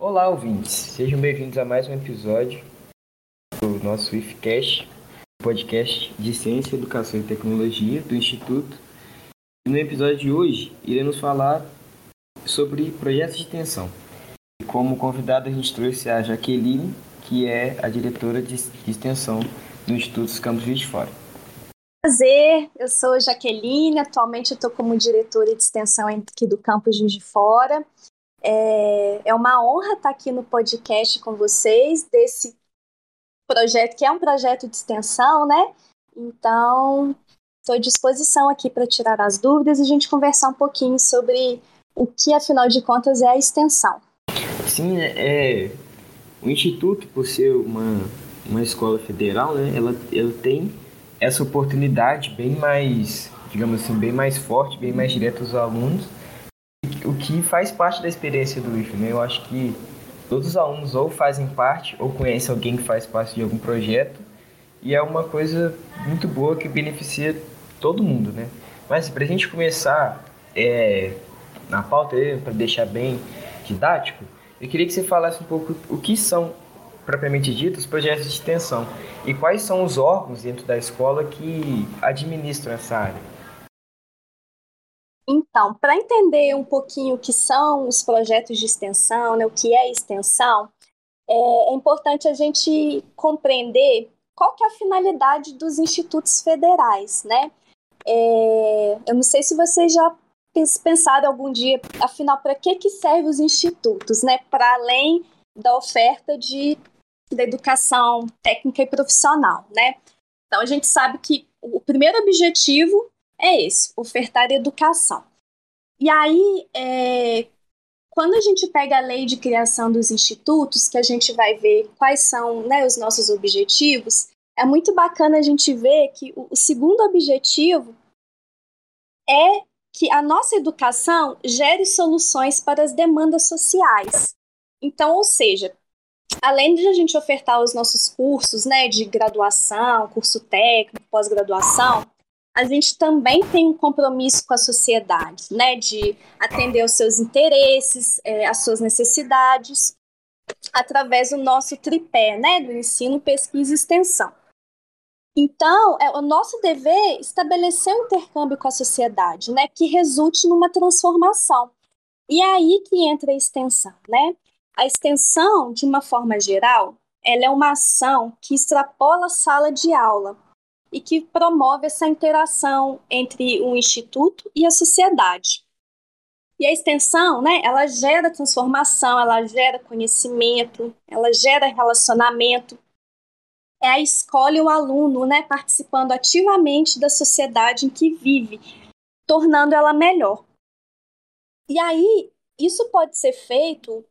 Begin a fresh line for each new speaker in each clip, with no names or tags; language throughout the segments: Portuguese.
Olá, ouvintes. Sejam bem-vindos a mais um episódio do nosso IFCast, podcast de Ciência, Educação e Tecnologia do Instituto. E no episódio de hoje, iremos falar sobre projetos de extensão. E como convidada, a gente trouxe a Jaqueline, que é a diretora de extensão do Instituto Campos de Fora.
Prazer, eu sou Jaqueline, atualmente estou como diretora de extensão aqui do Campus Juiz de Fora. É, é uma honra estar aqui no podcast com vocês, desse projeto, que é um projeto de extensão, né? Então, estou à disposição aqui para tirar as dúvidas e a gente conversar um pouquinho sobre o que, afinal de contas, é a extensão.
Sim, é, é o Instituto, por ser uma, uma escola federal, né, ela, ela tem essa oportunidade bem mais, digamos assim, bem mais forte, bem mais direta aos alunos, o que faz parte da experiência do IF, né? Eu acho que todos os alunos ou fazem parte ou conhecem alguém que faz parte de algum projeto e é uma coisa muito boa que beneficia todo mundo, né? Mas para a gente começar é, na pauta, para deixar bem didático, eu queria que você falasse um pouco o que são propriamente dito os projetos de extensão e quais são os órgãos dentro da escola que administram essa área.
Então, para entender um pouquinho o que são os projetos de extensão, né, o que é extensão, é, é importante a gente compreender qual que é a finalidade dos institutos federais, né? É, eu não sei se vocês já pensaram algum dia, afinal, para que, que servem os institutos, né? Para além da oferta de, da educação técnica e profissional, né? Então, a gente sabe que o primeiro objetivo é esse: ofertar educação. E aí, é, quando a gente pega a lei de criação dos institutos, que a gente vai ver quais são né, os nossos objetivos, é muito bacana a gente ver que o, o segundo objetivo é que a nossa educação gere soluções para as demandas sociais. Então, ou seja, além de a gente ofertar os nossos cursos né, de graduação, curso técnico, pós-graduação, a gente também tem um compromisso com a sociedade, né, de atender aos seus interesses, é, às suas necessidades, através do nosso tripé, né, do ensino, pesquisa e extensão. Então, é o nosso dever estabelecer um intercâmbio com a sociedade, né, que resulte numa transformação. E é aí que entra a extensão, né? A extensão, de uma forma geral, ela é uma ação que extrapola a sala de aula e que promove essa interação entre o instituto e a sociedade. E a extensão, né, ela gera transformação, ela gera conhecimento, ela gera relacionamento. É a escola e o aluno, né, participando ativamente da sociedade em que vive, tornando ela melhor. E aí, isso pode ser feito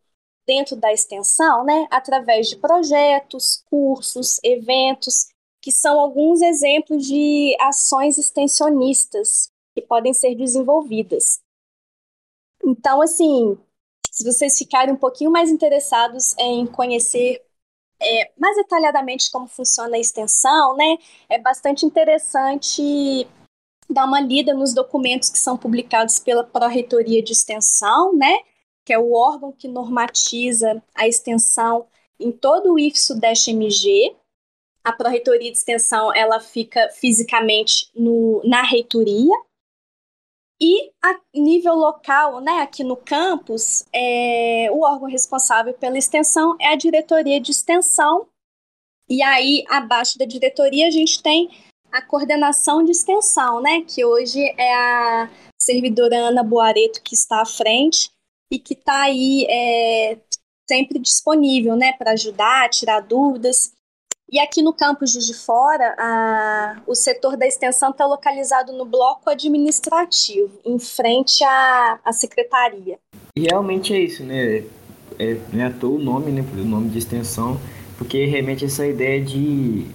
dentro da extensão, né, através de projetos, cursos, eventos que são alguns exemplos de ações extensionistas que podem ser desenvolvidas. Então, assim, se vocês ficarem um pouquinho mais interessados em conhecer é, mais detalhadamente como funciona a extensão, né, é bastante interessante dar uma lida nos documentos que são publicados pela Pró-Reitoria de Extensão, né, que é o órgão que normatiza a extensão em todo o IF Sudeste MG, a Pró-Reitoria de Extensão ela fica fisicamente no, na reitoria. E a nível local, né, aqui no campus, é, o órgão responsável pela extensão é a diretoria de extensão. E aí, abaixo da diretoria, a gente tem a coordenação de extensão, né, que hoje é a servidora Ana Boareto que está à frente e que está aí é, sempre disponível, né, para ajudar, tirar dúvidas. E aqui no campus de Fora, a, o setor da extensão está localizado no bloco administrativo, em frente à, à secretaria.
E realmente é isso, né? É, é à toa o nome, né? O nome de extensão, porque realmente essa ideia de,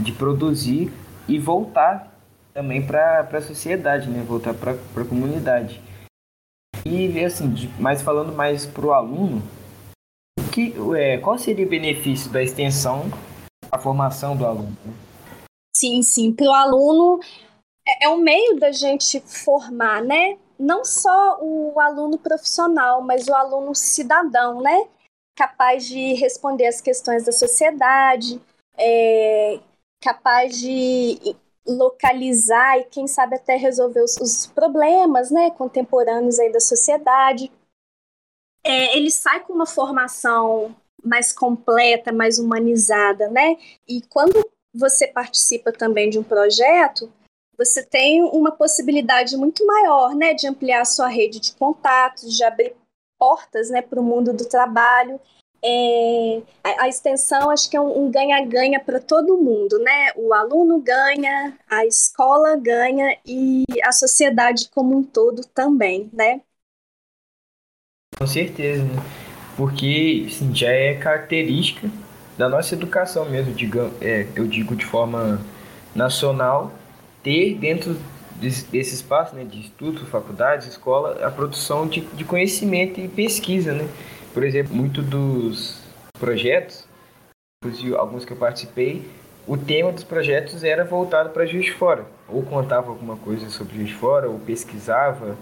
de produzir e voltar também para a sociedade, né? Voltar para a comunidade. E assim, mas falando mais para o aluno, que, é, qual seria o benefício da extensão a formação do aluno. Né?
Sim, sim. Para o aluno é, é um meio da gente formar, né? Não só o aluno profissional, mas o aluno cidadão, né? capaz de responder às questões da sociedade, é, capaz de localizar e quem sabe até resolver os, os problemas né, contemporâneos aí da sociedade. É, ele sai com uma formação mais completa, mais humanizada, né? E quando você participa também de um projeto, você tem uma possibilidade muito maior, né, de ampliar a sua rede de contatos, de abrir portas, né, para o mundo do trabalho. É, a, a, extensão acho que é um ganha-ganha para todo mundo, né? O aluno ganha, a escola ganha e a sociedade como um todo também, né?
Com certeza, né? Porque assim, já é característica da nossa educação mesmo, digamos, é, eu digo de forma nacional, ter dentro desse, espaço né, de estudo, faculdades, escola, a produção de, de conhecimento e pesquisa, né? Por exemplo, muito dos projetos, inclusive alguns que eu participei, o tema dos projetos era voltado para Juiz de Fora. Ou contava alguma coisa sobre Juiz de Fora, ou pesquisava,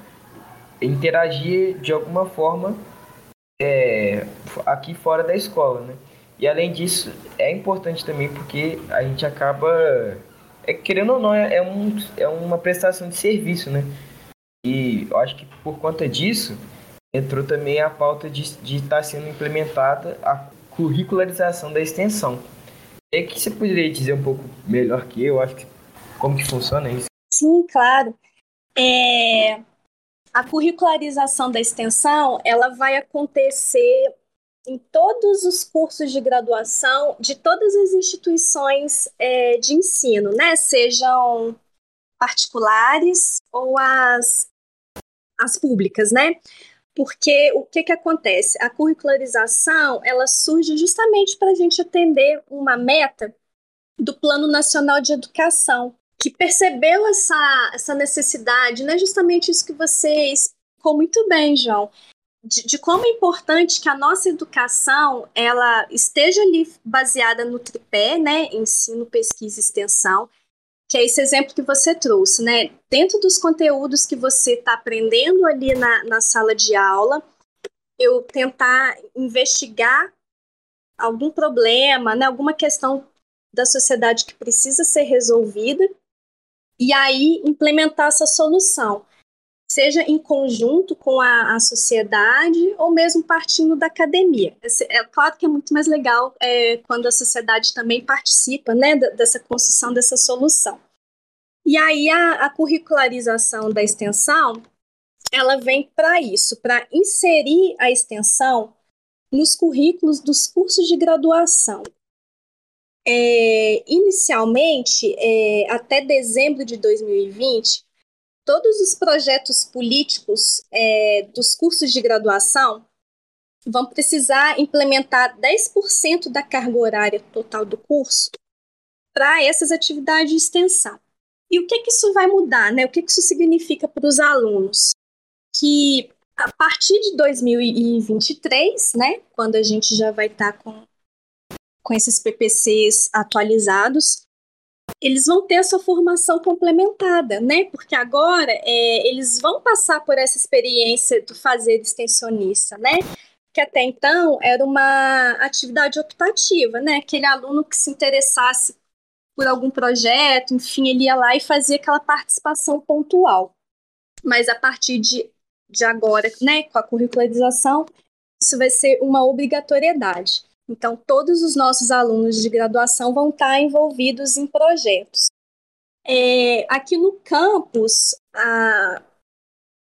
interagia de alguma forma é, aqui fora da escola, né? E além disso, é importante também porque a gente acaba, é, querendo ou não, é, é, um, é uma prestação de serviço, né? E eu acho que por conta disso, entrou também a pauta de estar tá sendo implementada a curricularização da extensão. É que você poderia dizer um pouco melhor que eu, acho que como que funciona isso?
Sim, claro. É, a curricularização da extensão, ela vai acontecer em todos os cursos de graduação de todas as instituições é, de ensino, né? Sejam particulares ou as, as públicas, né? Porque o que, que acontece? A curricularização ela surge justamente para a gente atender uma meta do Plano Nacional de Educação, que percebeu essa, essa necessidade, né? Justamente isso que você explicou muito bem, João, de, de, como é importante que a nossa educação ela esteja ali baseada no tripé, né, ensino, pesquisa e extensão, que é esse exemplo que você trouxe, né, dentro dos conteúdos que você está aprendendo ali na, na sala de aula, eu tentar investigar algum problema, né, alguma questão da sociedade que precisa ser resolvida e aí implementar essa solução seja em conjunto com a, a sociedade ou mesmo partindo da academia. É claro que é muito mais legal é, quando a sociedade também participa né, dessa construção dessa solução. E aí a, a curricularização da extensão, ela vem para isso, para inserir a extensão nos currículos dos cursos de graduação. É, inicialmente, é, até dezembro de 2020, todos os projetos políticos é, dos cursos de graduação vão precisar implementar 10% da carga horária total do curso para essas atividades de extensão. E o que, que isso vai mudar? Né? O que, que isso significa para os alunos? Que a partir de 2023, né, quando a gente já vai estar tá com, com esses PPCs atualizados, eles vão ter a sua formação complementada, né? Porque agora é, eles vão passar por essa experiência do fazer extensionista, né? Que até então era uma atividade optativa, né? Aquele aluno que se interessasse por algum projeto, enfim, ele ia lá e fazia aquela participação pontual. Mas a partir de, de agora, né, com a curricularização, isso vai ser uma obrigatoriedade. Então, todos os nossos alunos de graduação vão estar envolvidos em projetos. É, aqui no campus, a,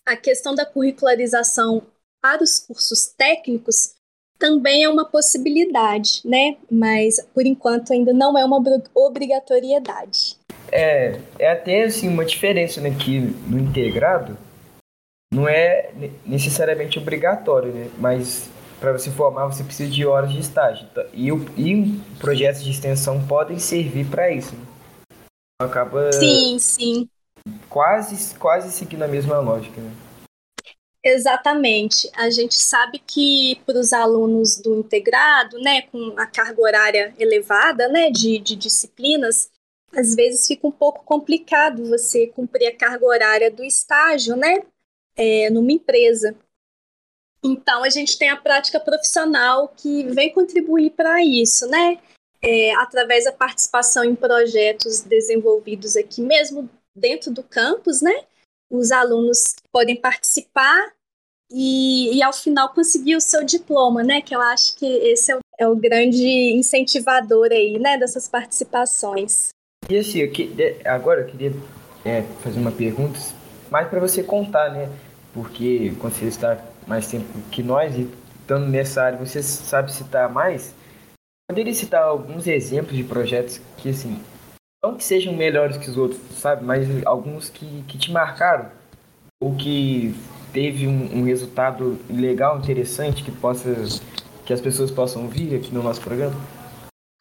a questão da curricularização para os cursos técnicos também é uma possibilidade, né? Mas por enquanto ainda não é uma obrigatoriedade.
É, é até assim uma diferença né, que no integrado não é necessariamente obrigatório, né? Mas para você formar, você precisa de horas de estágio. Tá? E, o, e projetos de extensão podem servir para isso. Né? Acaba.
Sim, sim.
Quase, quase seguindo a mesma lógica. Né?
Exatamente. A gente sabe que para os alunos do integrado, né, com a carga horária elevada, né, de, de disciplinas, às vezes fica um pouco complicado você cumprir a carga horária do estágio, né, é, numa empresa Então, a gente tem a prática profissional que vem contribuir para isso, né? É, através da participação em projetos desenvolvidos aqui mesmo dentro do campus, né? Os alunos podem participar e, e ao final conseguir o seu diploma, né? Que eu acho que esse é o, é o grande incentivador aí, né? Dessas participações.
E assim, eu que, agora eu queria é, fazer uma pergunta, mais para você contar, né? Porque quando você está mais tempo que nós e estando nessa área, você sabe citar mais? Poderia citar alguns exemplos de projetos que, assim, não que sejam melhores que os outros, sabe? Mas alguns que, que te marcaram ou que teve um, um resultado legal, interessante, que possa que as pessoas possam ouvir aqui no nosso programa?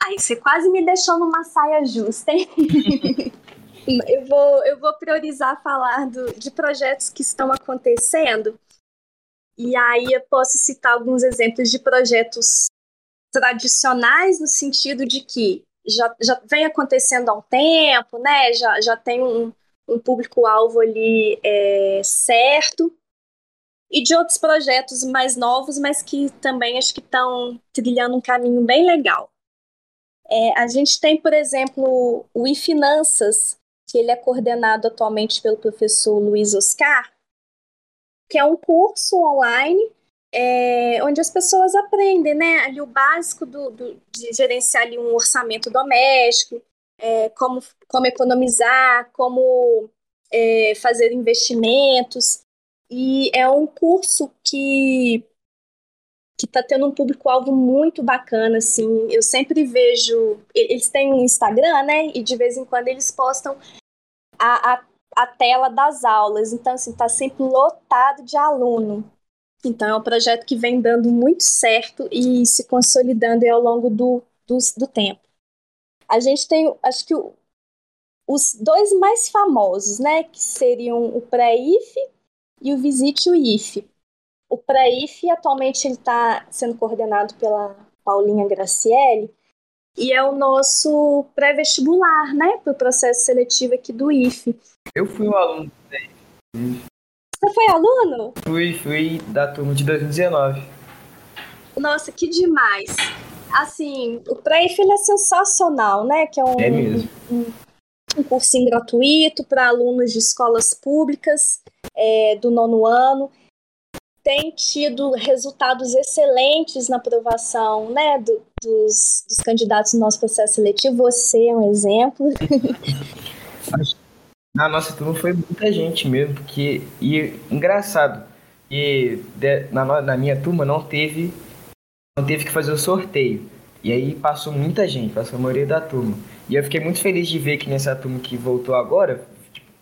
Ai, você quase me deixou numa saia justa, hein? eu, vou, eu vou priorizar falar do, de projetos que estão acontecendo. E aí eu posso citar alguns exemplos de projetos tradicionais, no sentido de que já, já vem acontecendo há um tempo, né? Já, já tem um, um público-alvo ali é, certo. E de outros projetos mais novos, mas que também acho que estão trilhando um caminho bem legal. É, a gente tem, por exemplo, o e-finanças, que ele é coordenado atualmente pelo professor Luiz Oscar, que é um curso online é, onde as pessoas aprendem né, ali o básico do, do de gerenciar ali um orçamento doméstico, é, como, como economizar, como é, fazer investimentos. E é um curso que que está tendo um público-alvo muito bacana, assim. Eu sempre vejo. Eles têm um Instagram, né? E de vez em quando eles postam a, a, a tela das aulas. Então, assim, está sempre lotado de aluno. Então, é um projeto que vem dando muito certo e se consolidando ao longo do, do, do tempo. A gente tem, acho que, o, os dois mais famosos, né? Que seriam o pré-IF e o Visite o IF. O pré-IF, atualmente, ele está sendo coordenado pela Paulinha Graciele, e é o nosso pré-vestibular, né, para o processo seletivo aqui do IFE.
Eu fui um aluno.
Você foi aluno?
Fui, fui da turma de 2019.
Nossa, que demais. Assim, o pré-IFE é sensacional, né, que é um,
é mesmo.
um, um cursinho gratuito para alunos de escolas públicas é, do nono ano tem tido resultados excelentes na aprovação né, do, dos, dos candidatos no nosso processo seletivo. Você é um exemplo.
Na nossa turma foi muita gente mesmo, porque e engraçado, e de, na, na minha turma não teve não teve que fazer o sorteio. E aí passou muita gente, passou a maioria da turma. E eu fiquei muito feliz de ver que nessa turma que voltou agora,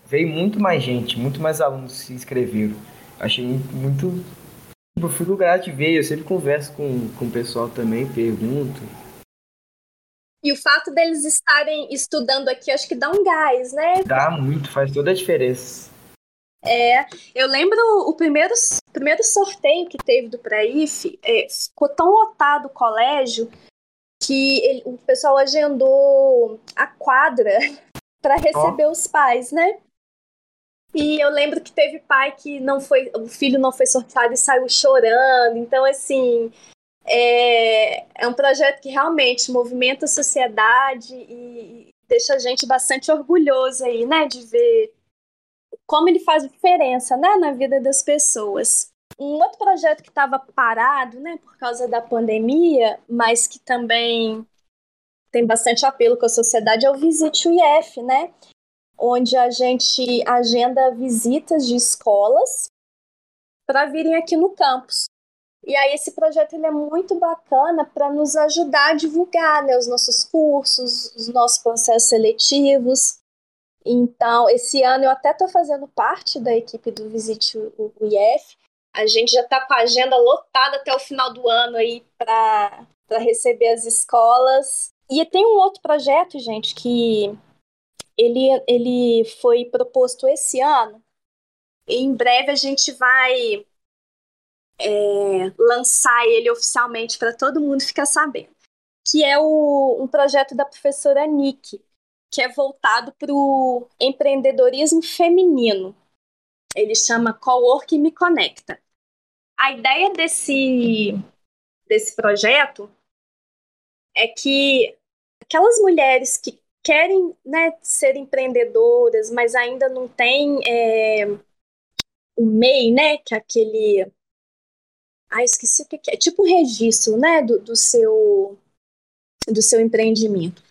veio muito mais gente, muito mais alunos se inscreveram. Achei muito. Tipo, eu fico grato de ver, eu sempre converso com, com o pessoal também, pergunto.
E o fato deles estarem estudando aqui, acho que dá um gás, né?
Dá muito, faz toda a diferença.
É, eu lembro o primeiro, primeiro sorteio que teve do pré-IF, é, ficou tão lotado o colégio que ele, o pessoal agendou a quadra para receber oh. os pais, né? E eu lembro que teve pai que não foi, o filho não foi sorteado e saiu chorando. Então, assim, é, é um projeto que realmente movimenta a sociedade e deixa a gente bastante orgulhoso aí, né, de ver como ele faz diferença, né, na vida das pessoas. Um outro projeto que estava parado, né, por causa da pandemia, mas que também tem bastante apelo com a sociedade é o Visite o IF, né? Onde a gente agenda visitas de escolas para virem aqui no campus. E aí esse projeto ele é muito bacana para nos ajudar a divulgar né, os nossos cursos, os nossos processos seletivos. Então, esse ano eu até estou fazendo parte da equipe do Visite o IF. A gente já está com a agenda lotada até o final do ano aí para receber as escolas. E tem um outro projeto, gente, que ele, ele foi proposto esse ano. Em breve a gente vai é, lançar ele oficialmente para todo mundo ficar sabendo. Que é o, um projeto da professora Nick, que é voltado para o empreendedorismo feminino. Ele chama Cowork Me Conecta. a ideia desse, desse projeto é que aquelas mulheres que querem né, ser empreendedoras, mas ainda não têm é, o MEI, né, que é aquele... Ah, esqueci o que é. É tipo um registro, né, do, do seu do seu empreendimento.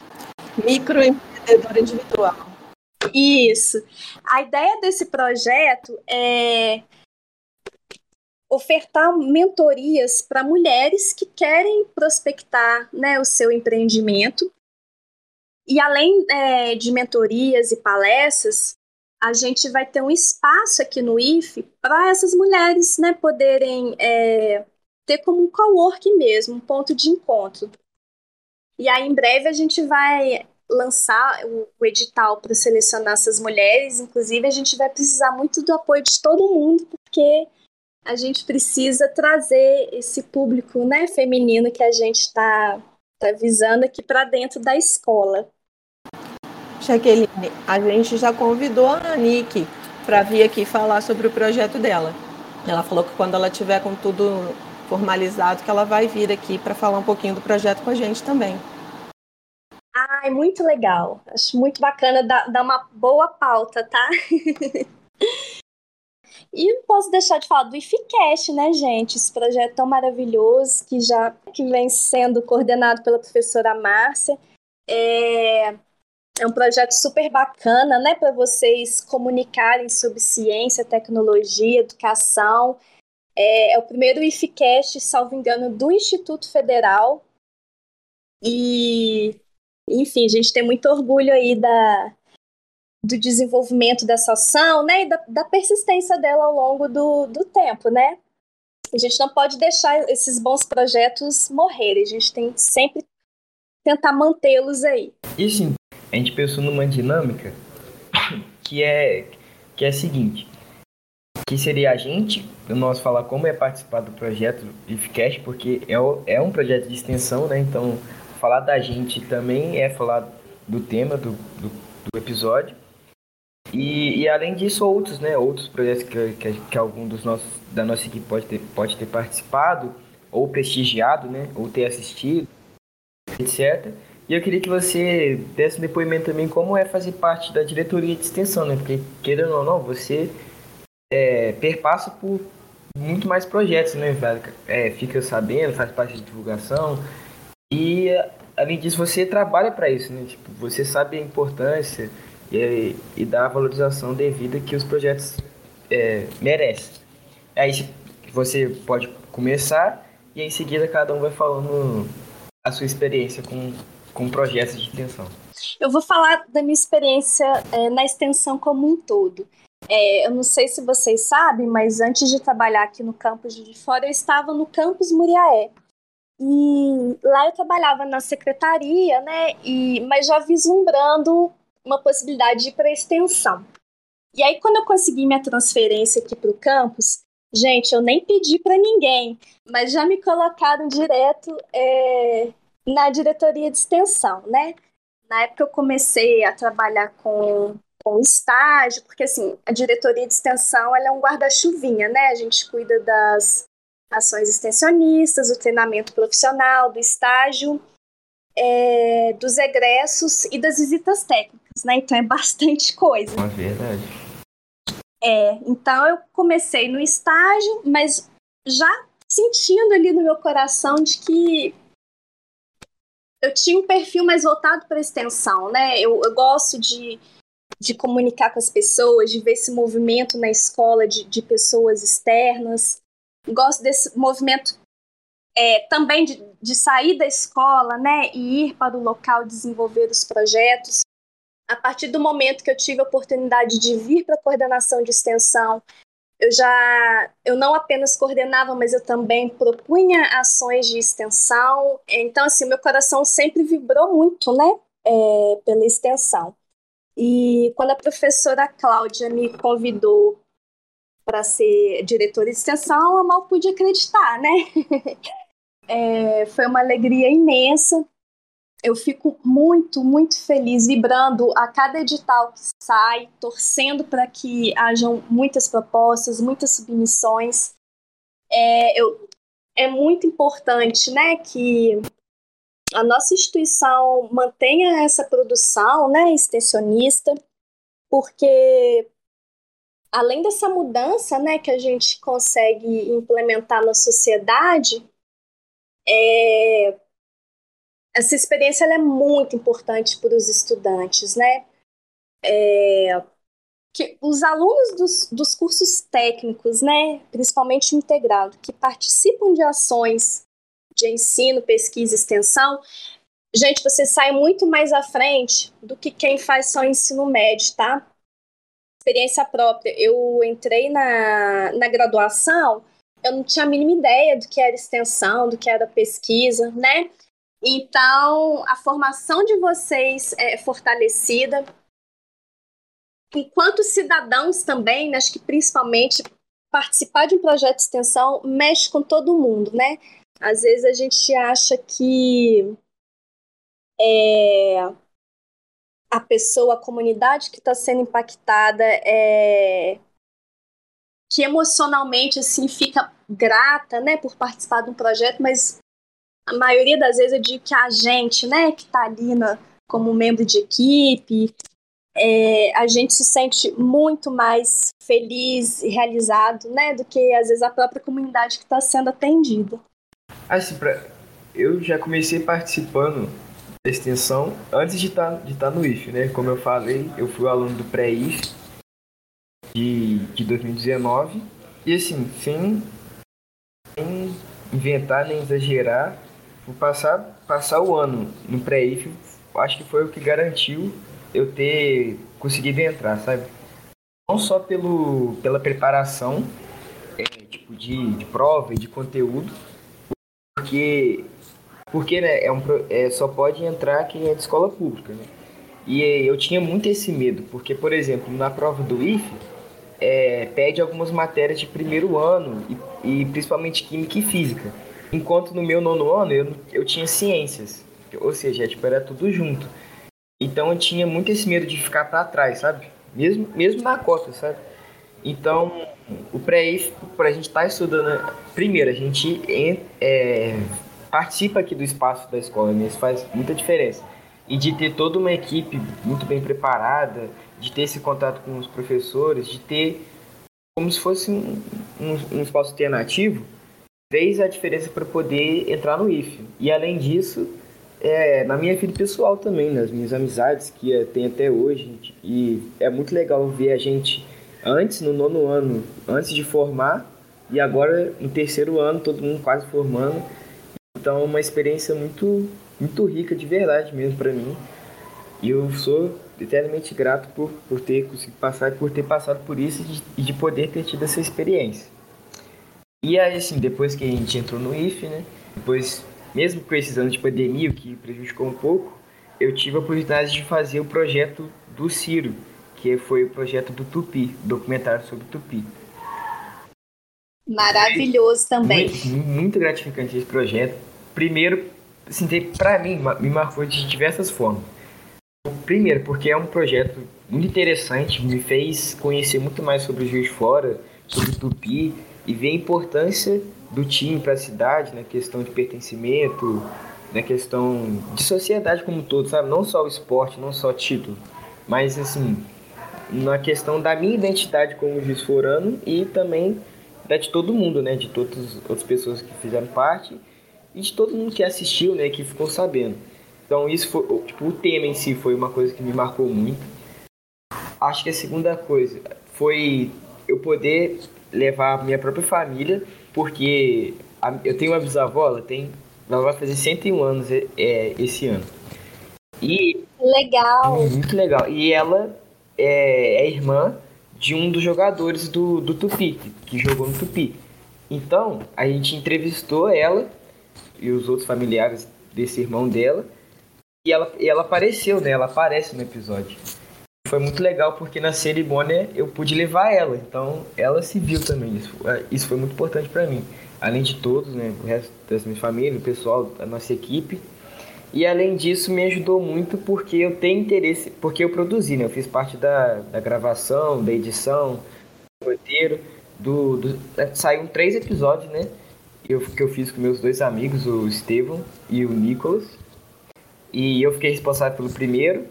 Microempreendedor individual.
Isso. A ideia desse projeto é ofertar mentorias para mulheres que querem prospectar né, o seu empreendimento. E além é, de mentorias e palestras, a gente vai ter um espaço aqui no IFE para essas mulheres né, poderem é, ter como um coworking mesmo, um ponto de encontro. E aí, em breve, a gente vai lançar o, o edital para selecionar essas mulheres. Inclusive, a gente vai precisar muito do apoio de todo mundo, porque a gente precisa trazer esse público né, feminino que a gente está tá visando aqui para dentro da escola.
Jaqueline, a gente já convidou a Anique para vir aqui falar sobre o projeto dela. Ela falou que quando ela tiver com tudo formalizado, que ela vai vir aqui para falar um pouquinho do projeto com a gente também.
Ai, muito legal. Acho muito bacana, dá uma boa pauta, tá? e não posso deixar de falar do IFCast, né, gente? Esse projeto tão maravilhoso que já que vem sendo coordenado pela professora Márcia. É, é um projeto super bacana, né, para vocês comunicarem sobre ciência, tecnologia, educação. É, é o primeiro IFCast, salvo engano, do Instituto Federal. E, enfim, a gente tem muito orgulho aí da, do desenvolvimento dessa ação, né, e da, da persistência dela ao longo do, do tempo, né? A gente não pode deixar esses bons projetos morrerem, a gente tem sempre tentar mantê-los aí.
E sim, a gente pensou numa dinâmica que é que é a seguinte: que seria a gente, nós falar como é participar do projeto IFCast, porque é, é um projeto de extensão, né? Então, falar da gente também é falar do tema do, do, do episódio. E, e, além disso, outros, né? Outros projetos que, que, que, algum dos nossos, da nossa equipe pode ter, pode ter participado, ou prestigiado, né? Ou ter assistido, etc. E eu queria que você desse um depoimento também como é fazer parte da diretoria de extensão, né? Porque, querendo ou não, você é, perpassa por muito mais projetos, né? É, fica sabendo, faz parte de divulgação. E, além disso, você trabalha para isso, né? Tipo, você sabe a importância e, e dá a valorização devida que os projetos é, merecem. Aí você pode começar e em seguida cada um vai falando a sua experiência com, com projetos de extensão.
Eu vou falar da minha experiência é, na extensão como um todo. É, eu não sei se vocês sabem, mas antes de trabalhar aqui no campus de fora, eu estava no campus Muriaé. E lá eu trabalhava na secretaria, né? E, mas já vislumbrando uma possibilidade de ir para extensão. E aí, quando eu consegui minha transferência aqui para o campus, gente, eu nem pedi para ninguém, mas já me colocaram direto é, na diretoria de extensão, né? Na época eu comecei a trabalhar com com estágio, porque assim, a diretoria de extensão ela é um guarda-chuvinha, né? A gente cuida das ações extensionistas, do treinamento profissional, do estágio, é, dos egressos e das visitas técnicas, né? Então é bastante coisa.
É verdade.
É, então eu comecei no estágio, mas já sentindo ali no meu coração de que eu tinha um perfil mais voltado para extensão, né? Eu, eu gosto de de comunicar com as pessoas, de ver esse movimento na escola de, de pessoas externas. Gosto desse movimento é, também de, de sair da escola né, e ir para o local desenvolver os projetos. A partir do momento que eu tive a oportunidade de vir para a coordenação de extensão, eu já eu não apenas coordenava, mas eu também propunha ações de extensão. Então, assim, meu coração sempre vibrou muito, né, é, pela extensão. E quando a professora Cláudia me convidou para ser diretora de extensão, eu mal pude acreditar, né? é, foi uma alegria imensa. Eu fico muito, muito feliz, vibrando a cada edital que sai, torcendo para que hajam muitas propostas, muitas submissões. é, eu, é muito importante né, que a nossa instituição mantenha essa produção né, extensionista, porque além dessa mudança né, que a gente consegue implementar na sociedade, é, essa experiência é muito importante para os estudantes, né? É, que os alunos dos, dos cursos técnicos, né, principalmente integrado, que participam de ações de ensino, pesquisa e extensão, gente, você sai muito mais à frente do que quem faz só ensino médio, tá? Experiência própria. Eu entrei na, na graduação, eu não tinha a mínima ideia do que era extensão, do que era pesquisa, né? Então, a formação de vocês é fortalecida. Enquanto cidadãos também, né, acho que principalmente participar de um projeto de extensão mexe com todo mundo, né? Às vezes a gente acha que é, a pessoa, a comunidade que está sendo impactada é que emocionalmente assim fica grata, né, por participar de um projeto, mas a maioria das vezes eu digo que a gente, né, que está ali na, como membro de equipe, é, a gente se sente muito mais feliz e realizado, né, do que às vezes a própria comunidade que está sendo atendida.
Assim, pra... eu já comecei participando da extensão antes de estar tá, de tá no IF, né? Como eu falei, eu fui aluno do pré-IF de, de 2019 e assim, sem, sem inventar nem exagerar, vou passar, passar o ano no pré-IF, acho que foi o que garantiu eu ter conseguido entrar, sabe? Não só pelo, pela preparação é, tipo de, de prova e de conteúdo, porque, porque né, é um, é, só pode entrar quem é de escola pública, né? E eu tinha muito esse medo, porque, por exemplo, na prova do IFE, é, pede algumas matérias de primeiro ano, e, e principalmente Química e Física. Enquanto no meu nono ano eu, eu tinha ciências, ou seja, tipo, era tudo junto. Então eu tinha muito esse medo de ficar para trás, sabe? Mesmo, mesmo na cota, sabe? Então, o pré-IF, para a gente estar tá estudando, primeiro, a gente é, participa aqui do espaço da escola, né? isso faz muita diferença. E de ter toda uma equipe muito bem preparada, de ter esse contato com os professores, de ter como se fosse um, um, um espaço alternativo, fez a diferença para poder entrar no IF. E além disso, é, na minha vida pessoal também, nas minhas amizades que tem até hoje. E é muito legal ver a gente antes, no nono ano, antes de formar, e agora no terceiro ano, todo mundo quase formando. Então é uma experiência muito, muito rica de verdade mesmo para mim. E eu sou eternamente grato por, por ter conseguido passar, por ter passado por isso e de, e de poder ter tido essa experiência. E aí, assim, depois que a gente entrou no IF, né? Depois, mesmo com esses anos de pandemia, o que prejudicou um pouco, eu tive a oportunidade de fazer o projeto do Ciro, que foi o projeto do Tupi, documentário sobre Tupi.
Maravilhoso também.
Muito, muito gratificante esse projeto. Primeiro, assim, para mim, me marcou de diversas formas. Primeiro, porque é um projeto muito interessante, me fez conhecer muito mais sobre o Juiz de Fora, sobre o Tupi, e ver a importância do time para a cidade, na né? questão de pertencimento, na questão de sociedade como um todo, sabe? Não só o esporte, não só título, mas assim, na questão da minha identidade como juiz forano e também da de todo mundo, né? De todas as pessoas que fizeram parte e de todo mundo que assistiu, né? Que ficou sabendo. Então isso foi, tipo, o tema em si foi uma coisa que me marcou muito. Acho que a segunda coisa foi eu poder levar a minha própria família, porque a, eu tenho uma bisavó, ela tem, ela vai fazer 101 anos é, esse ano.
E legal.
Muito legal. E ela é, é irmã de um dos jogadores do, do Tupi, que jogou no Tupi. Então, a gente entrevistou ela e os outros familiares desse irmão dela. E ela, e ela apareceu, né? Ela aparece no episódio foi muito legal porque na cerimônia eu pude levar ela, então ela se viu também. Isso, é, isso foi muito importante para mim. Além de todos, né, o resto das minhas famílias, o pessoal da nossa equipe. E além disso me ajudou muito porque eu tenho interesse, porque eu produzi, né? Eu fiz parte da, da gravação, da edição, do roteiro. do, do é, três episódios, né? Eu, que eu fiz com meus dois amigos, o Estevão e o Nicolas. E eu fiquei responsável pelo primeiro,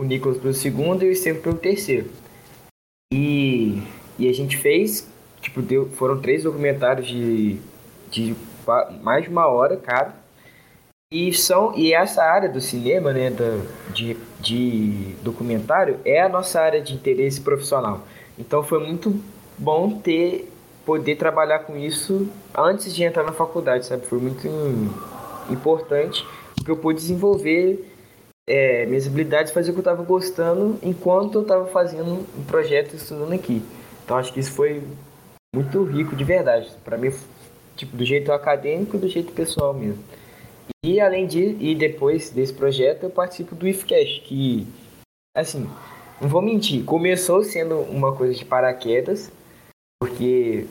o Nicolas pelo segundo e o Estevão pelo terceiro. E, e a gente fez, tipo, deu, foram três documentários de, de mais de uma hora cada. E, são, e essa área do cinema, né, da, de, de documentário, é a nossa área de interesse profissional. Então foi muito bom ter poder trabalhar com isso antes de entrar na faculdade, sabe? Foi muito importante porque eu pude desenvolver é, minhas habilidades, fazer o que eu estava gostando enquanto eu estava fazendo um projeto estudando aqui. Então acho que isso foi muito rico de verdade. Para mim, tipo, do jeito acadêmico e do jeito pessoal mesmo. E além de e depois desse projeto eu participo do IFCASH, que assim, não vou mentir, começou sendo uma coisa de paraquedas, porque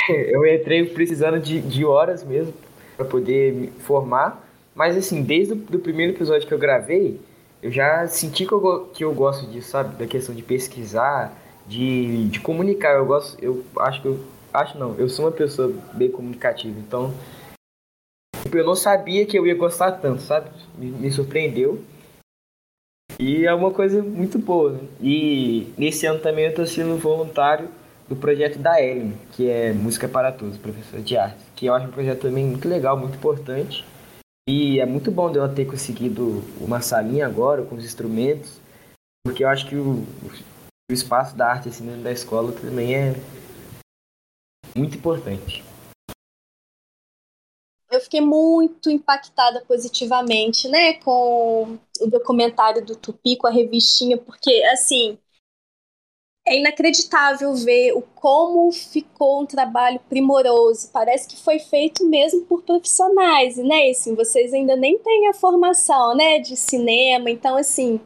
eu entrei precisando de, de horas mesmo para poder me formar, mas assim, desde o primeiro episódio que eu gravei, eu já senti que eu, que eu gosto disso, sabe? Da questão de pesquisar, de, de comunicar. Eu gosto, eu acho que eu. Acho não, eu sou uma pessoa bem comunicativa, então. Tipo, eu não sabia que eu ia gostar tanto, sabe? Me, me surpreendeu. E é uma coisa muito boa. Né? E nesse ano também eu estou sendo voluntário do projeto da Ellen, que é Música para Todos, professora de arte. Que eu acho um projeto também muito legal, muito importante. E é muito bom ela ter conseguido uma salinha agora com os instrumentos, porque eu acho que o, o espaço da arte assim, dentro da escola também é muito importante.
Eu fiquei muito impactada positivamente, né, com o documentário do Tupi, com a revistinha, porque, assim, é inacreditável ver o como ficou um trabalho primoroso. Parece que foi feito mesmo por profissionais, né? E, assim, vocês ainda nem têm a formação, né, de cinema. Então, assim,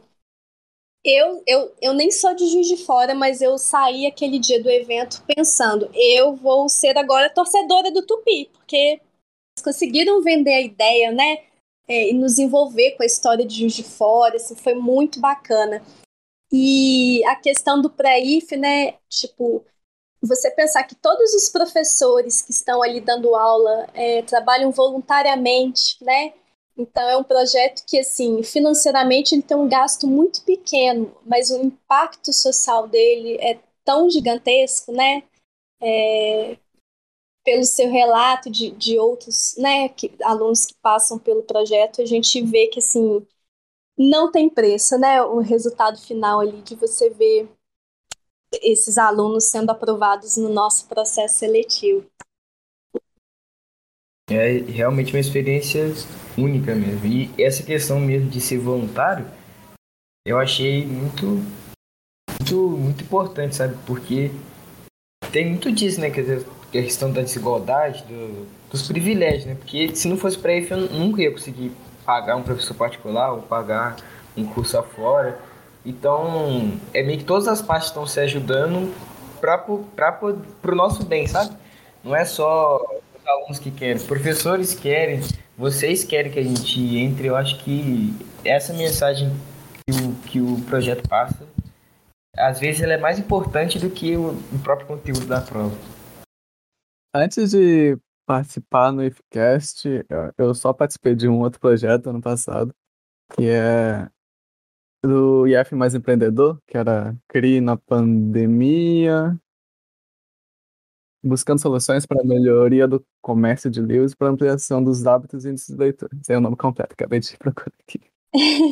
eu, eu, eu nem sou de Juiz de Fora, mas eu saí aquele dia do evento pensando, eu vou ser agora torcedora do Tupi, porque conseguiram vender a ideia, né? É, e nos envolver com a história de Juiz de Fora, assim, foi muito bacana. E a questão do pré-IF, né? Tipo, você pensar que todos os professores que estão ali dando aula é, trabalham voluntariamente, né? Então é um projeto que, assim, financeiramente ele tem um gasto muito pequeno, mas o impacto social dele é tão gigantesco, né? É, pelo seu relato de, de outros né, que, alunos que passam pelo projeto, a gente vê que, assim, não tem preço, né? O resultado final ali de você ver esses alunos sendo aprovados no nosso processo seletivo.
É realmente uma experiência única mesmo. E essa questão mesmo de ser voluntário, eu achei muito, muito, muito importante, sabe? Porque tem muito disso, né? Quer dizer, a questão da desigualdade, do, dos privilégios, né? Porque se não fosse para isso, eu nunca ia conseguir pagar um professor particular ou pagar um curso afora. Então, é meio que todas as partes estão se ajudando para o nosso bem, sabe? Não é só os alunos que querem, os professores querem, vocês querem que a gente entre. Eu acho que essa mensagem que o, que o projeto passa, às vezes ela é mais importante do que o, o próprio conteúdo da prova.
Antes de participar no IFCast, eu só participei de um outro projeto ano passado, que é do IF Mais Empreendedor, que era CRI na pandemia, buscando soluções para a melhoria do comércio de livros e para ampliação dos hábitos e índices de leitura. Esse é o nome completo, acabei de procurar aqui.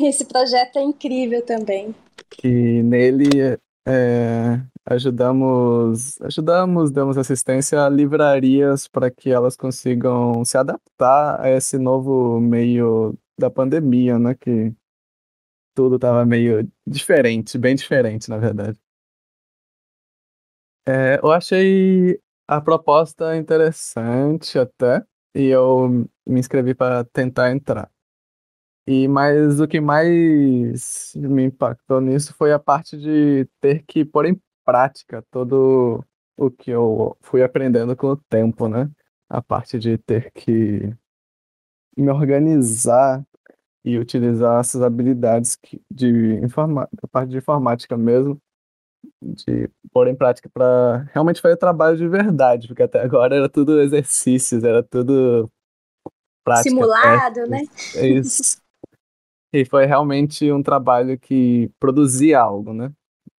Esse projeto é incrível também.
E nele é, ajudamos, ajudamos, damos assistência a livrarias para que elas consigam se adaptar a esse novo meio da pandemia, né? Que tudo estava meio diferente, bem diferente, na verdade. É, eu achei a proposta interessante até, e eu me inscrevi para tentar entrar. E mas o que mais me impactou nisso foi a parte de ter que pôr em prática todo o que eu fui aprendendo com o tempo, né? A parte de ter que me organizar e utilizar essas habilidades de informa a parte de informática mesmo de pôr em prática para realmente fazer trabalho de verdade, porque até agora era tudo exercícios, era tudo prática.
Simulado, né?
É isso. e foi realmente um trabalho que produzia algo, né?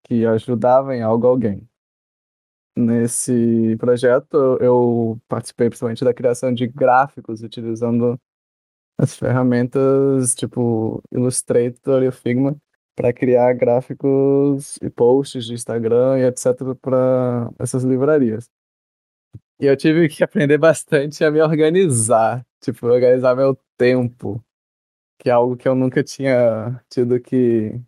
Que ajudava em algo alguém. Nesse projeto, eu participei principalmente da criação de gráficos utilizando as ferramentas tipo Illustrator e Figma para criar gráficos e posts de Instagram e etc para essas livrarias. E eu tive que aprender bastante a me organizar, tipo, organizar meu tempo, que é algo que eu nunca tinha tido que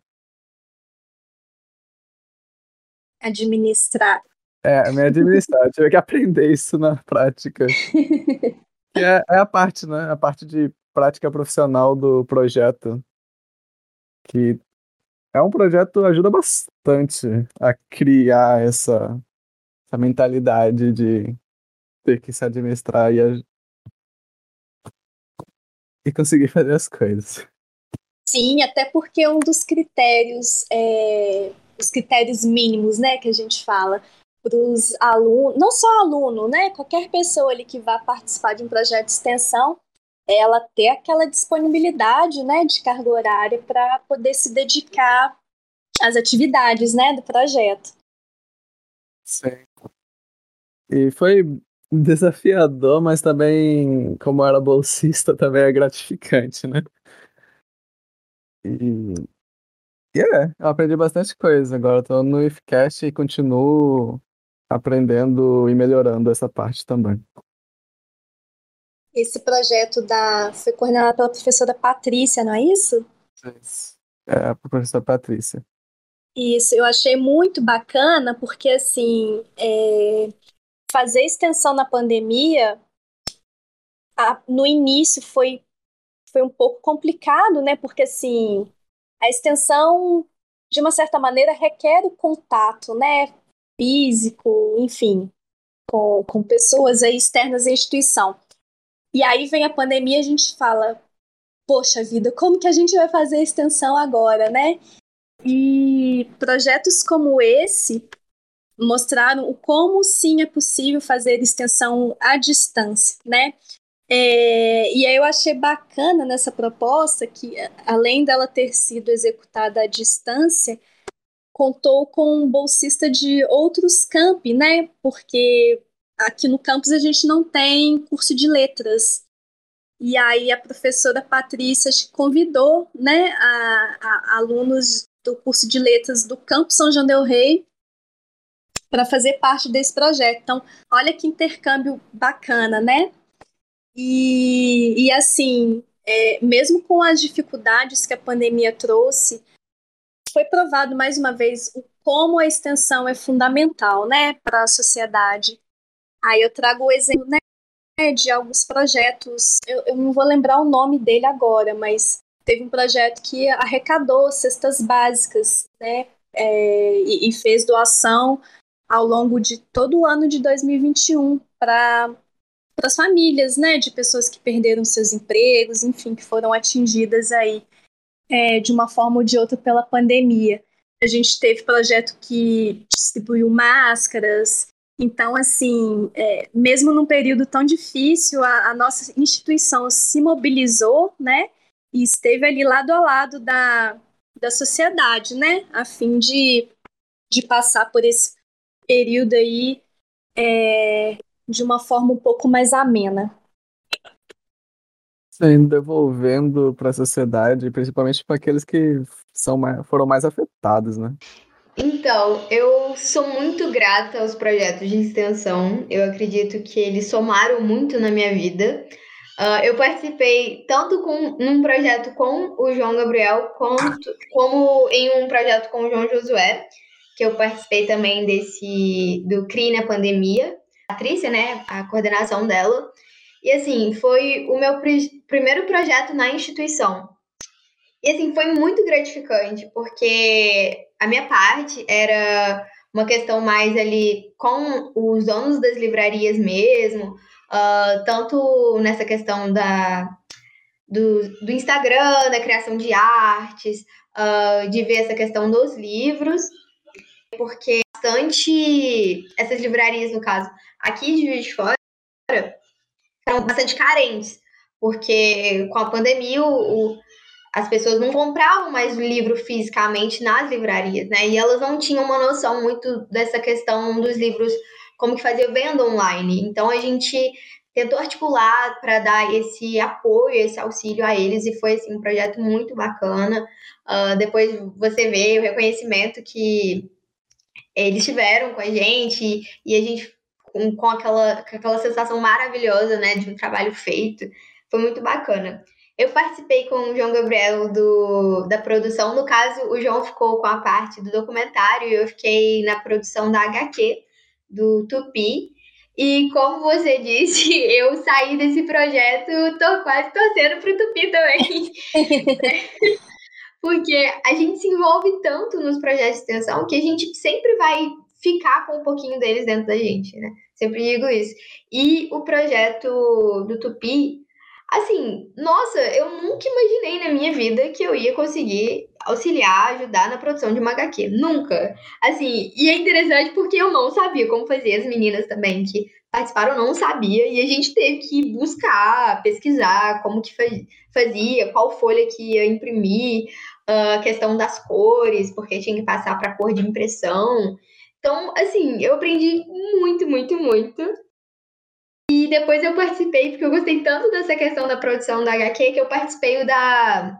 administrar.
É, me administrar. Eu tive que aprender isso na prática. que é, é a parte, né? A parte de prática profissional do projeto. Que é um projeto que ajuda bastante a criar essa, essa mentalidade de ter que se administrar e, e conseguir fazer as coisas.
Sim, até porque um dos critérios, é, os critérios mínimos, né, que a gente fala para os alunos, não só aluno, né, qualquer pessoa ali que vá participar de um projeto de extensão, ela ter aquela disponibilidade, né, de carga horária para poder se dedicar às atividades, né, do projeto.
Sim. E foi desafiador, mas também, como era bolsista, também é gratificante, né? E é, eu aprendi bastante coisa. Agora estou no IFCast e continuo aprendendo e melhorando essa parte também.
Esse projeto da foi coordenado pela professora Patrícia, não é isso?
É, a professora Patrícia.
Isso, eu achei muito bacana, porque assim, é, fazer extensão na pandemia, a, no início foi, foi um pouco complicado, né? Porque assim, a extensão, de uma certa maneira, requer o contato, né? Físico, enfim, com, com pessoas externas à instituição. E aí vem a pandemia a gente fala, poxa vida, como que a gente vai fazer a extensão agora, né? E projetos como esse mostraram como sim é possível fazer extensão à distância, né? É, e aí eu achei bacana nessa proposta que, além dela ter sido executada à distância, contou com um bolsista de outros campi, né? Porque aqui no campus a gente não tem curso de letras. E aí a professora Patrícia convidou né, a, a alunos do curso de letras do Campo São João del Rei para fazer parte desse projeto. Então, olha que intercâmbio bacana, né? E, e assim, é, mesmo com as dificuldades que a pandemia trouxe, foi provado mais uma vez o como a extensão é fundamental, né, para a sociedade. Aí eu trago o exemplo, né, de alguns projetos. Eu, eu não vou lembrar o nome dele agora, mas teve um projeto que arrecadou cestas básicas, né? É, e, e, fez doação ao longo de todo o ano de 2021 para as famílias, né? De pessoas que perderam seus empregos, enfim, que foram atingidas aí é, de uma forma ou de outra pela pandemia. A gente teve projeto que distribuiu máscaras. Então, assim, é, mesmo num período tão difícil, a, a nossa instituição se mobilizou, né? e esteve ali lado a lado da, da sociedade, né? A fim de, de passar por esse período aí é, de uma forma um pouco mais amena.
Sim, devolvendo para a sociedade, principalmente para aqueles que são mais, foram mais afetados, né?
Então, eu sou muito grata aos projetos de extensão. Eu acredito que eles somaram muito na minha vida. Uh, eu participei tanto com num projeto com o João Gabriel, quanto, como em um projeto com o João Josué, que eu participei também desse do CRI na pandemia. Patrícia, né, a coordenação dela. E assim, foi o meu pr primeiro projeto na instituição. E assim, foi muito gratificante, porque a minha parte era uma questão mais ali com os donos das livrarias mesmo, uh, tanto nessa questão da, do, do Instagram, da criação de artes, uh, de ver essa questão dos livros. porque bastante essas livrarias, no caso, aqui de Juiz de Fora, eram bastante carentes, porque com a pandemia o, as pessoas não compravam mais o livro fisicamente nas livrarias, né? E elas não tinham uma noção muito dessa questão dos livros, como que fazia venda online. Então a gente tentou articular para dar esse apoio, esse auxílio a eles, e foi assim, um projeto muito bacana. Uh, depois você vê o reconhecimento que eles tiveram com a gente, e a gente com, com, aquela, com aquela sensação maravilhosa né, de um trabalho feito. Foi muito bacana. Eu participei com o João Gabriel do, da produção. No caso, o João ficou com a parte do documentário e eu fiquei na produção da HQ, do Tupi. E como você disse, eu saí desse projeto, tô quase torcendo pro Tupi também. Porque a gente se envolve tanto nos projetos de extensão que a gente sempre vai ficar com um pouquinho deles dentro da gente, né? Sempre digo isso. E o projeto do Tupi, assim, nossa, eu nunca imaginei na minha vida que eu ia conseguir auxiliar, ajudar na produção de uma HQ. Nunca. Assim, e é interessante porque eu não sabia como fazer, as meninas também que participaram não sabia, e a gente teve que buscar, pesquisar como que fazia, qual folha que ia imprimir, a uh, questão das cores, porque tinha que passar para cor de impressão. Então, assim, eu aprendi muito, muito, muito. E depois eu participei, porque eu gostei tanto dessa questão da produção da HQ, que eu participei da,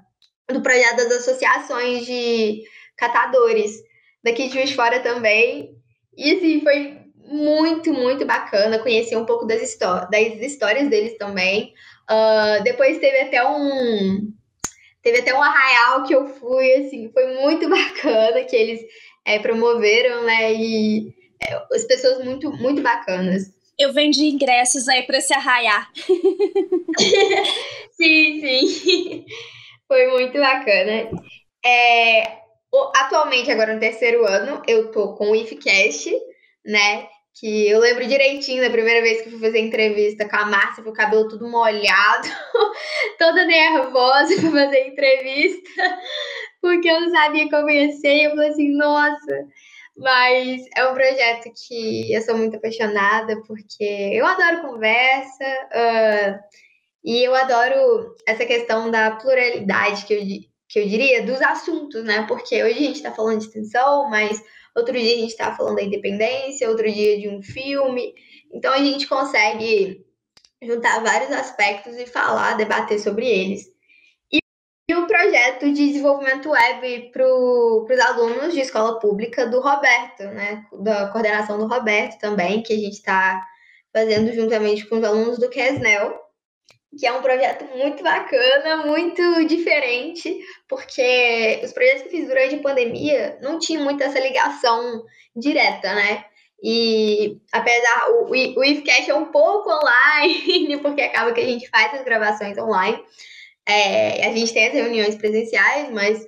do projeto das associações de catadores daqui de Juiz Fora também. E assim, foi muito, muito bacana conhecer um pouco das, das histórias deles também. Uh, depois teve até um. Teve até um arraial que eu fui, assim, foi muito bacana, que eles é, promoveram, né? E é, as pessoas muito, muito bacanas.
Eu vendi ingressos aí para se arraiar.
sim, sim. Foi muito bacana. É, atualmente, agora no terceiro ano, eu tô com o IFCast, né? Que eu lembro direitinho da primeira vez que fui fazer entrevista com a Márcia, com o cabelo tudo molhado, toda nervosa para fazer entrevista porque eu não sabia como ia ser, eu falei assim, nossa. Mas é um projeto que eu sou muito apaixonada, porque eu adoro conversa, uh, e eu adoro essa questão da pluralidade, que eu, que eu diria, dos assuntos, né? Porque hoje a gente está falando de extensão, mas outro dia a gente está falando da independência, outro dia de um filme. Então a gente consegue juntar vários aspectos e falar, debater sobre eles e o projeto de desenvolvimento web para os alunos de escola pública do Roberto, né? Da coordenação do Roberto também, que a gente está fazendo juntamente com os alunos do Quesnel, que é um projeto muito bacana, muito diferente, porque os projetos que fiz durante a pandemia não tinham muito essa ligação direta, né? E apesar, o, o é um pouco online, porque acaba que a gente faz as gravações online, é, a gente tem as reuniões presenciais, mas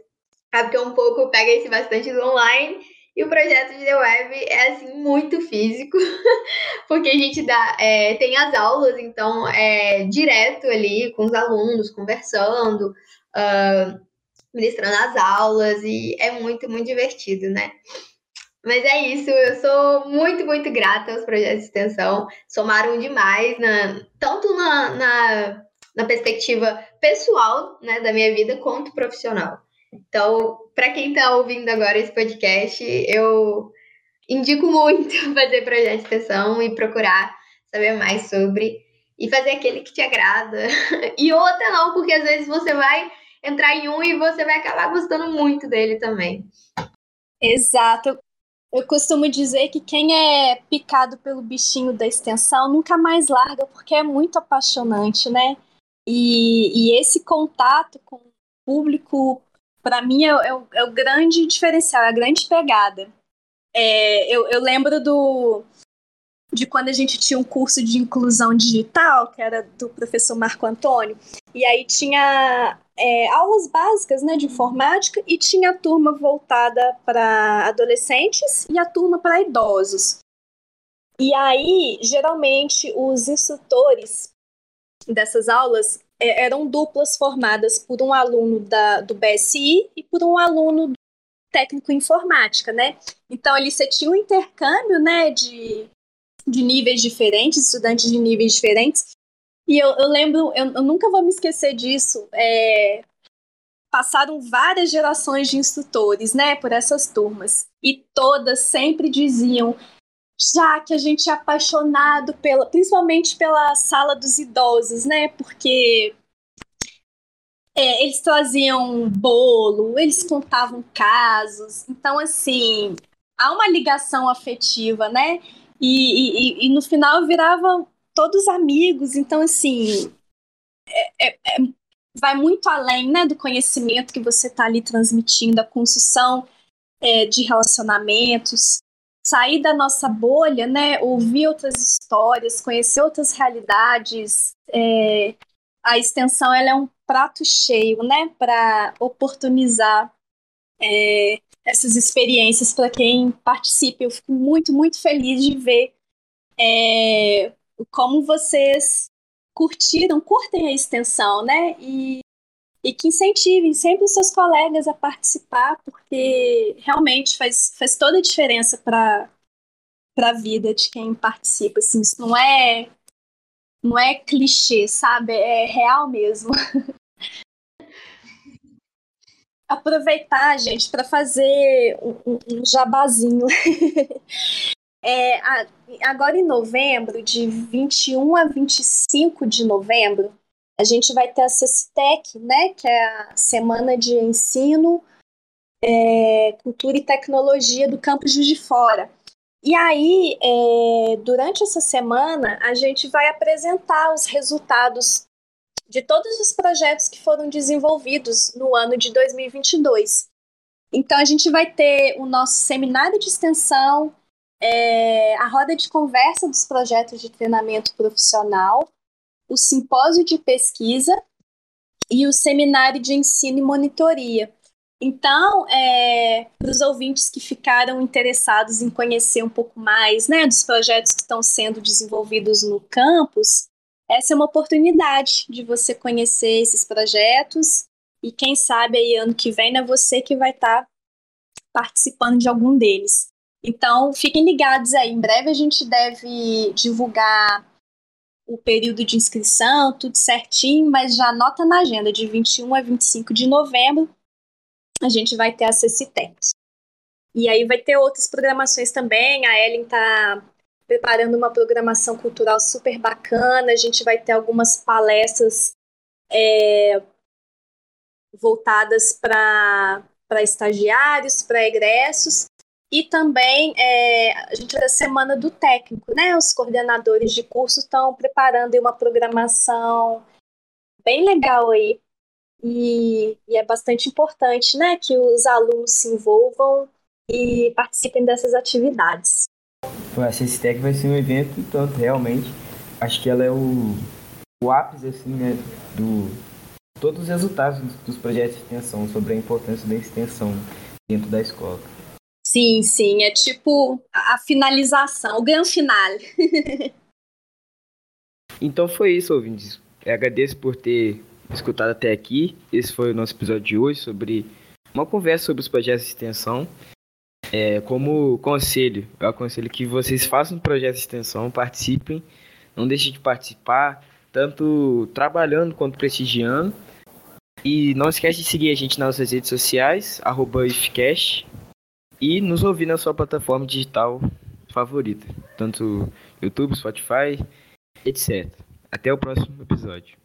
é porque um pouco pega esse bastante do online. E o projeto de The Web é assim muito físico, porque a gente dá, é, tem as aulas, então é direto ali com os alunos, conversando, uh, ministrando as aulas, e é muito, muito divertido, né? Mas é isso, eu sou muito, muito grata aos projetos de extensão, somaram demais, na, tanto na, na na perspectiva pessoal, né, da minha vida quanto profissional. Então, para quem está ouvindo agora esse podcast, eu indico muito fazer projeto de extensão e procurar saber mais sobre e fazer aquele que te agrada. E outra não, porque às vezes você vai entrar em um e você vai acabar gostando muito dele também.
Exato. Eu costumo dizer que quem é picado pelo bichinho da extensão nunca mais larga, porque é muito apaixonante, né? E, e esse contato com o público, para mim, é, é, o, é, o, grande diferencial, é a grande pegada. É, eu, eu lembro do, de quando a gente tinha um curso de inclusão digital, que era do professor Marco Antônio, e aí tinha é, aulas básicas né, de informática e tinha a turma voltada para adolescentes e a turma para idosos. E aí, geralmente, os instrutores dessas aulas eram duplas formadas por um aluno da, do BSI e por um aluno técnico informática, né? Então ali você tinha um intercâmbio, né, de, de níveis diferentes, estudantes de níveis diferentes. E eu, eu lembro, eu, eu, nunca vou me esquecer disso. É, passaram várias gerações de instrutores, né, por essas turmas. E todas sempre diziam já que a gente é apaixonado pela, principalmente pela sala dos idosos, né? Porque é, eles traziam bolo, eles contavam casos. Então, assim, há uma ligação afetiva, né? E, e, e no final viravam todos amigos. Então, assim, é, é, é, vai muito além né, do conhecimento que você está ali transmitindo, a construção é, de relacionamentos sair da nossa bolha, né, ouvir outras histórias, conhecer outras realidades. É, a extensão ela é um prato cheio, né, para oportunizar é, essas experiências para quem participa. Eu fico muito, muito feliz de ver é, como vocês curtiram, curtem a extensão, né, e e que incentivem sempre os seus colegas a participar, porque realmente faz, faz toda a diferença para a vida de quem participa. Assim, isso não é, não é clichê, sabe? É real mesmo. Aproveitar, gente, para fazer um, um jabazinho. é, agora em novembro, de 21 a 25 de novembro, a gente vai ter a CECITEC, né, que é a Semana de Ensino, é, Cultura e Tecnologia do Campus de Fora. E aí, é, durante essa semana, a gente vai apresentar os resultados de todos os projetos que foram desenvolvidos no ano de 2022. Então, a gente vai ter o nosso seminário de extensão, é, a roda de conversa dos projetos de treinamento profissional, o simpósio de pesquisa e o seminário de ensino e monitoria. Então, é, para os ouvintes que ficaram interessados em conhecer um pouco mais né, dos projetos que estão sendo desenvolvidos no campus, essa é uma oportunidade de você conhecer esses projetos e quem sabe aí ano que vem é você que vai estar tá participando de algum deles. Então, fiquem ligados aí. Em breve a gente deve divulgar o período de inscrição, tudo certinho, mas já anota na agenda de 21 a 25 de novembro, a gente vai ter a CECITEC. E aí vai ter outras programações também, a Ellen está preparando uma programação cultural super bacana, a gente vai ter algumas palestras é, voltadas para estagiários, para egressos, e também é, a gente a semana do técnico, né? Os coordenadores de curso estão preparando uma programação bem legal aí. E, e, é bastante importante, né, que os alunos se envolvam e participem dessas atividades.
A CCTEC vai ser um evento, tanto realmente, acho que ela é o, o ápice, assim, né, do todos os resultados dos, dos projetos de extensão, sobre a importância da extensão dentro da escola.
Sim, sim, é tipo a finalização, o grande finale.
então foi isso, ouvintes. Eu agradeço por ter escutado até aqui. Esse foi o nosso episódio de hoje sobre uma conversa sobre os projetos de extensão. É, como conselho, eu aconselho que vocês façam um projeto de extensão, participem, não deixem de participar, tanto trabalhando quanto prestigiando. E não esquece de seguir a gente nas nossas redes sociais, arroba ifcast, e nos ouvir na sua plataforma digital favorita, tanto YouTube, Spotify, etc. Até o próximo episódio.